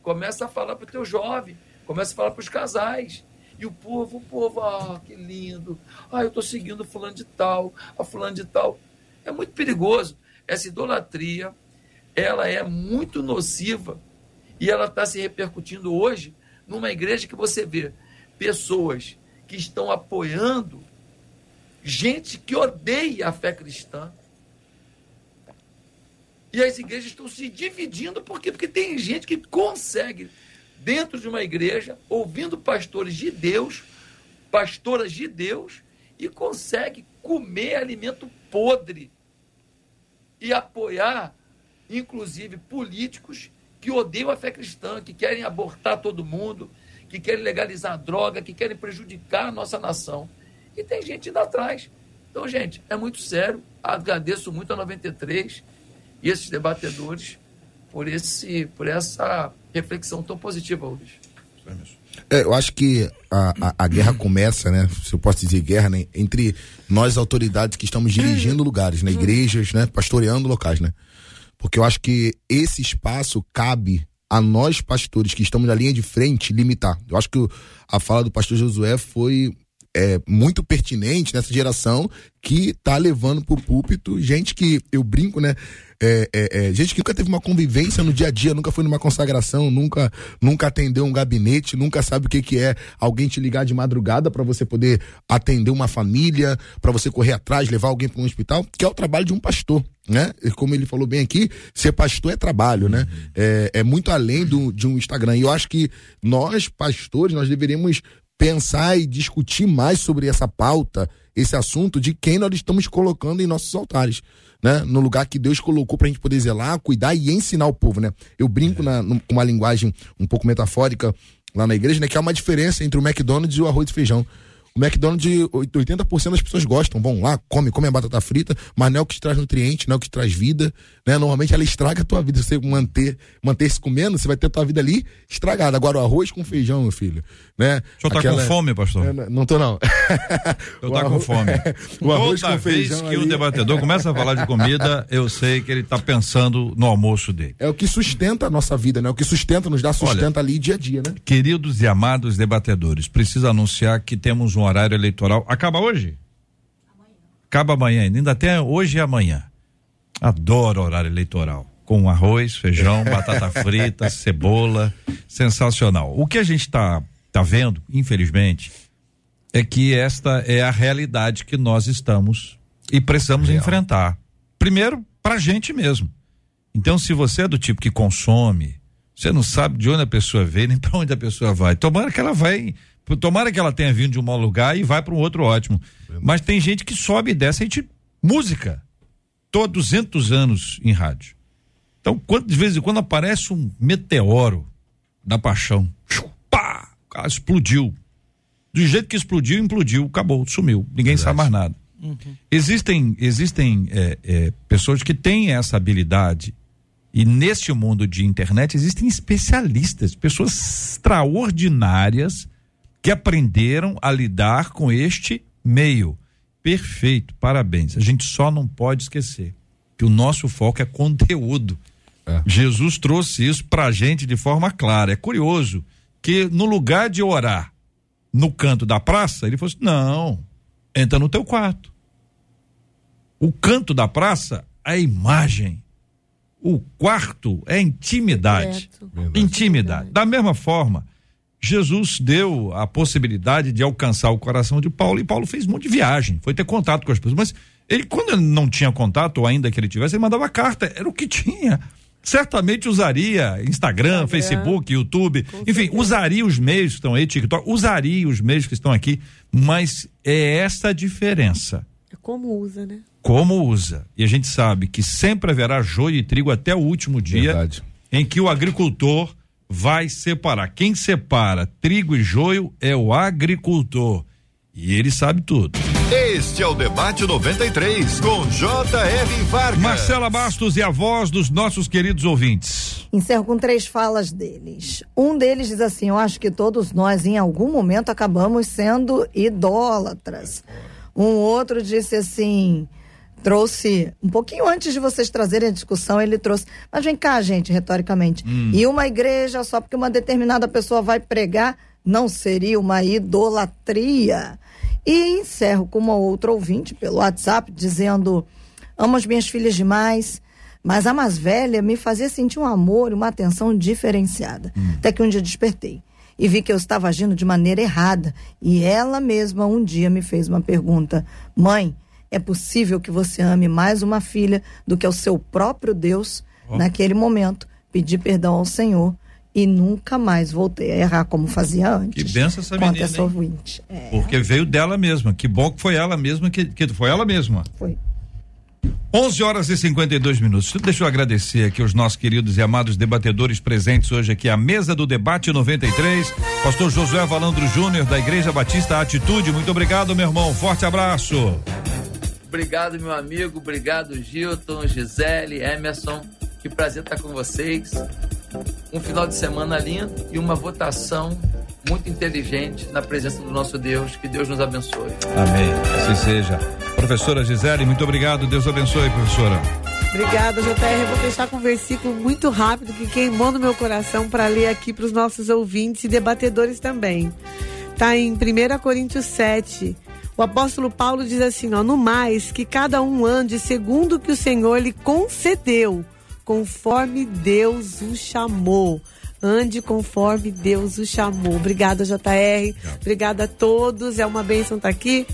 começa a falar para o teu jovem, começa a falar para os casais. E o povo, o povo, ah, que lindo. Ah, eu estou seguindo fulano de tal, a fulano de tal. É muito perigoso. Essa idolatria, ela é muito nociva e ela está se repercutindo hoje numa igreja que você vê pessoas que estão apoiando gente que odeia a fé cristã. E as igrejas estão se dividindo por quê? Porque tem gente que consegue dentro de uma igreja, ouvindo pastores de Deus, pastoras de Deus, e consegue comer alimento podre e apoiar, inclusive, políticos que odeiam a fé cristã, que querem abortar todo mundo, que querem legalizar droga, que querem prejudicar a nossa nação. E tem gente indo atrás. Então, gente, é muito sério. Agradeço muito a 93 e esses debatedores por, esse, por essa reflexão tão positiva hoje. É, eu acho que a, a, a, guerra começa, né? Se eu posso dizer guerra, né? Entre nós, autoridades que estamos dirigindo lugares, né? Igrejas, né? Pastoreando locais, né? Porque eu acho que esse espaço cabe a nós, pastores, que estamos na linha de frente, limitar. Eu acho que a fala do pastor Josué foi é, muito pertinente nessa geração que está levando para o púlpito gente que eu brinco, né? É, é, é, gente que nunca teve uma convivência no dia a dia, nunca foi numa consagração, nunca nunca atendeu um gabinete, nunca sabe o que, que é alguém te ligar de madrugada para você poder atender uma família, para você correr atrás, levar alguém para um hospital, que é o trabalho de um pastor. Né? Como ele falou bem aqui, ser pastor é trabalho, né? Uhum. É, é muito além do, de um Instagram. E eu acho que nós, pastores, nós deveríamos pensar e discutir mais sobre essa pauta, esse assunto de quem nós estamos colocando em nossos altares, né? No lugar que Deus colocou para a gente poder zelar, cuidar e ensinar o povo, né? Eu brinco é. na, com uma linguagem um pouco metafórica lá na igreja, né? Que há uma diferença entre o McDonald's e o arroz e feijão. O McDonald's, 80% das pessoas gostam, vão lá, come, come a batata frita, mas não é o que te traz nutriente, não é o que te traz vida, né? Normalmente ela estraga a tua vida. Se você manter, manter se comendo, você vai ter a tua vida ali estragada. Agora, o arroz com feijão, meu filho, né? O senhor tá Aquela... com fome, pastor? É, não tô, não. Eu tá com fome. o arroz Toda com feijão vez que ali... o debatedor começa a falar de comida, eu sei que ele tá pensando no almoço dele. É o que sustenta a nossa vida, né? O que sustenta, nos dá sustento ali dia a dia, né? Queridos e amados debatedores, preciso anunciar que temos um horário eleitoral. Acaba hoje? Amanhã. Acaba amanhã, ainda tem hoje e amanhã. Adoro horário eleitoral. Com arroz, feijão, batata frita, cebola. Sensacional. O que a gente está tá vendo, infelizmente, é que esta é a realidade que nós estamos e precisamos Real. enfrentar. Primeiro, para a gente mesmo. Então, se você é do tipo que consome, você não sabe de onde a pessoa veio nem para onde a pessoa vai. Tomara que ela vai Tomara que ela tenha vindo de um mau lugar e vai para um outro ótimo. Mas tem gente que sobe e desce a gente música. Tô há 200 anos em rádio. Então, quando, de vez em quando aparece um meteoro da paixão, pá, explodiu. Do jeito que explodiu, implodiu, acabou, sumiu. Ninguém Verdade. sabe mais nada. Uhum. Existem, existem é, é, pessoas que têm essa habilidade e neste mundo de internet existem especialistas, pessoas extraordinárias que aprenderam a lidar com este meio. Perfeito, parabéns. A gente só não pode esquecer que o nosso foco é conteúdo. É. Jesus trouxe isso pra gente de forma clara. É curioso que no lugar de orar no canto da praça, ele falou assim: não, entra no teu quarto. O canto da praça é imagem. O quarto é intimidade. Intimidade. Da mesma forma, Jesus deu a possibilidade de alcançar o coração de Paulo e Paulo fez um monte de viagem, foi ter contato com as pessoas, mas ele quando não tinha contato ou ainda que ele tivesse, ele mandava carta, era o que tinha certamente usaria Instagram, Instagram Facebook, YouTube, enfim, usaria os meios que estão aí, TikTok, usaria os meios que estão aqui, mas é essa a diferença. É como usa, né? Como usa. E a gente sabe que sempre haverá joio e trigo até o último dia Verdade. em que o agricultor vai separar. Quem separa trigo e joio é o agricultor. E ele sabe tudo. Este é o Debate 93, com J.R. Vargas. Marcela Bastos e a voz dos nossos queridos ouvintes. Encerro com três falas deles. Um deles diz assim: Eu acho que todos nós, em algum momento, acabamos sendo idólatras. Um outro disse assim trouxe, um pouquinho antes de vocês trazerem a discussão, ele trouxe. Mas vem cá, gente, retoricamente. Hum. E uma igreja, só porque uma determinada pessoa vai pregar, não seria uma idolatria? E encerro com uma outra ouvinte pelo WhatsApp dizendo: amo as minhas filhas demais, mas a mais velha me fazia sentir um amor e uma atenção diferenciada. Hum. Até que um dia despertei e vi que eu estava agindo de maneira errada. E ela mesma um dia me fez uma pergunta: Mãe, é possível que você ame mais uma filha do que o seu próprio Deus? Oh. Naquele momento, pedi perdão ao Senhor e nunca mais voltei a errar como fazia antes. Que benção essa menina, essa ouvinte. É. Porque veio dela mesma. Que bom que foi ela mesma que, que foi ela mesma. Foi. 11 horas e 52 minutos. Deixa eu agradecer aqui os nossos queridos e amados debatedores presentes hoje aqui à mesa do debate 93. Pastor Josué Valandro Júnior da Igreja Batista Atitude. Muito obrigado, meu irmão. Forte abraço. Obrigado, meu amigo. Obrigado, Gilton, Gisele, Emerson. Que prazer estar com vocês. Um final de semana lindo e uma votação muito inteligente na presença do nosso Deus. Que Deus nos abençoe. Amém. Assim seja. Professora Gisele, muito obrigado. Deus abençoe, professora. Obrigada, JR. vou fechar com um versículo muito rápido que queimou no meu coração para ler aqui para os nossos ouvintes e debatedores também. Está em 1 Coríntios 7. O apóstolo Paulo diz assim: ó, no mais, que cada um ande segundo o que o Senhor lhe concedeu conforme Deus o chamou. Ande conforme Deus o chamou. Obrigada, JR. Obrigada a todos. É uma bênção estar aqui.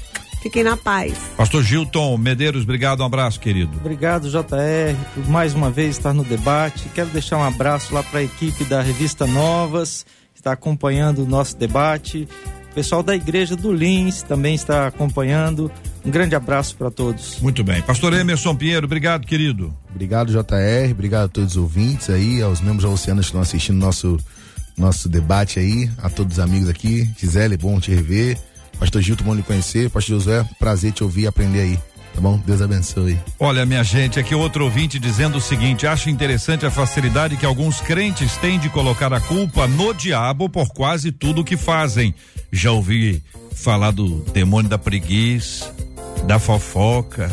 Fiquem na paz. Pastor Gilton Medeiros, obrigado, um abraço, querido. Obrigado, JR, por mais uma vez estar no debate. Quero deixar um abraço lá para a equipe da revista Novas, que está acompanhando o nosso debate. O pessoal da Igreja do Lins também está acompanhando. Um grande abraço para todos. Muito bem. Pastor Emerson Pinheiro, obrigado, querido. Obrigado, JR. Obrigado a todos os ouvintes aí, aos membros da Oceana que estão assistindo nosso nosso debate aí, a todos os amigos aqui. Gisele, bom te rever. Pastor Gilton, bom lhe conhecer. Pastor José, prazer te ouvir e aprender aí. Tá bom? Deus abençoe. Olha, minha gente, aqui outro ouvinte dizendo o seguinte: acho interessante a facilidade que alguns crentes têm de colocar a culpa no diabo por quase tudo que fazem. Já ouvi falar do demônio da preguiça, da fofoca,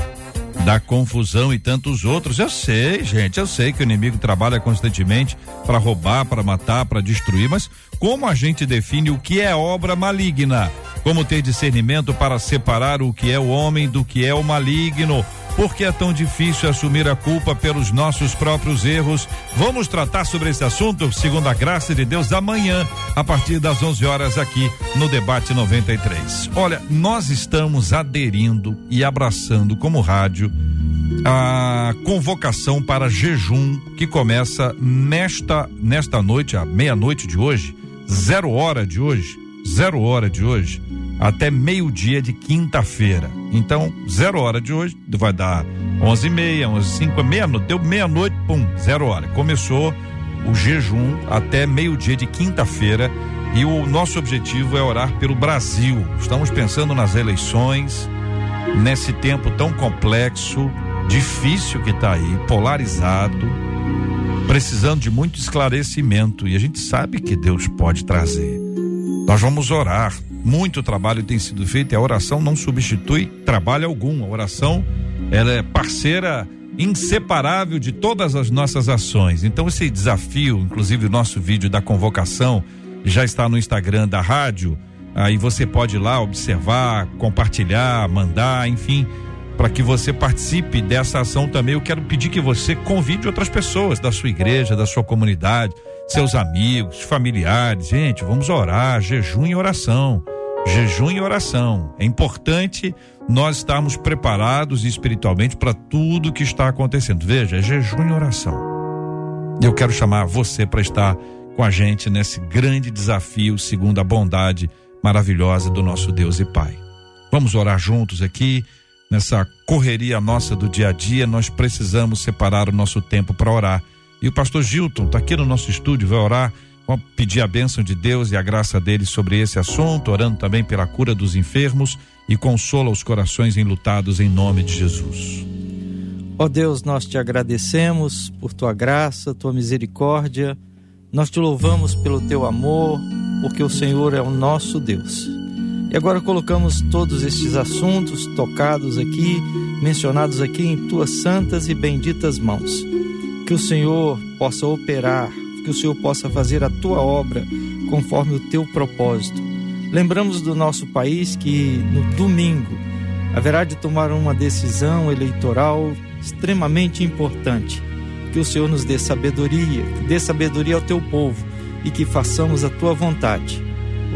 da confusão e tantos outros. Eu sei, gente, eu sei que o inimigo trabalha constantemente para roubar, para matar, para destruir, mas como a gente define o que é obra maligna? Como ter discernimento para separar o que é o homem do que é o maligno? Por que é tão difícil assumir a culpa pelos nossos próprios erros? Vamos tratar sobre esse assunto, segundo a graça de Deus, amanhã, a partir das 11 horas, aqui no Debate 93. Olha, nós estamos aderindo e abraçando como rádio a convocação para jejum que começa nesta, nesta noite, à meia-noite de hoje, zero hora de hoje, zero hora de hoje até meio-dia de quinta-feira. Então, zero hora de hoje, vai dar onze e meia, onze e cinco, meia-noite, deu meia-noite, pum, zero hora. Começou o jejum até meio-dia de quinta-feira e o nosso objetivo é orar pelo Brasil. Estamos pensando nas eleições, nesse tempo tão complexo, difícil que está aí, polarizado, precisando de muito esclarecimento e a gente sabe que Deus pode trazer. Nós vamos orar muito trabalho tem sido feito e a oração não substitui trabalho algum. A oração ela é parceira inseparável de todas as nossas ações. Então esse desafio, inclusive o nosso vídeo da convocação já está no Instagram da rádio. Aí você pode ir lá observar, compartilhar, mandar, enfim, para que você participe dessa ação também. Eu quero pedir que você convide outras pessoas da sua igreja, da sua comunidade, seus amigos, familiares. Gente, vamos orar, jejum e oração. Jejum e oração. É importante nós estarmos preparados espiritualmente para tudo que está acontecendo. Veja, é jejum e oração. Eu quero chamar você para estar com a gente nesse grande desafio, segundo a bondade maravilhosa do nosso Deus e Pai. Vamos orar juntos aqui, nessa correria nossa do dia a dia, nós precisamos separar o nosso tempo para orar. E o pastor Gilton está aqui no nosso estúdio, vai orar, vamos pedir a bênção de Deus e a graça dele sobre esse assunto, orando também pela cura dos enfermos e consola os corações enlutados em nome de Jesus. Ó oh Deus, nós te agradecemos por tua graça, tua misericórdia. Nós te louvamos pelo teu amor, porque o Senhor é o nosso Deus. E agora colocamos todos estes assuntos tocados aqui, mencionados aqui em tuas santas e benditas mãos. Que o Senhor possa operar, que o Senhor possa fazer a tua obra conforme o teu propósito Lembramos do nosso país que no domingo haverá de tomar uma decisão eleitoral extremamente importante. Que o Senhor nos dê sabedoria, dê sabedoria ao teu povo e que façamos a tua vontade.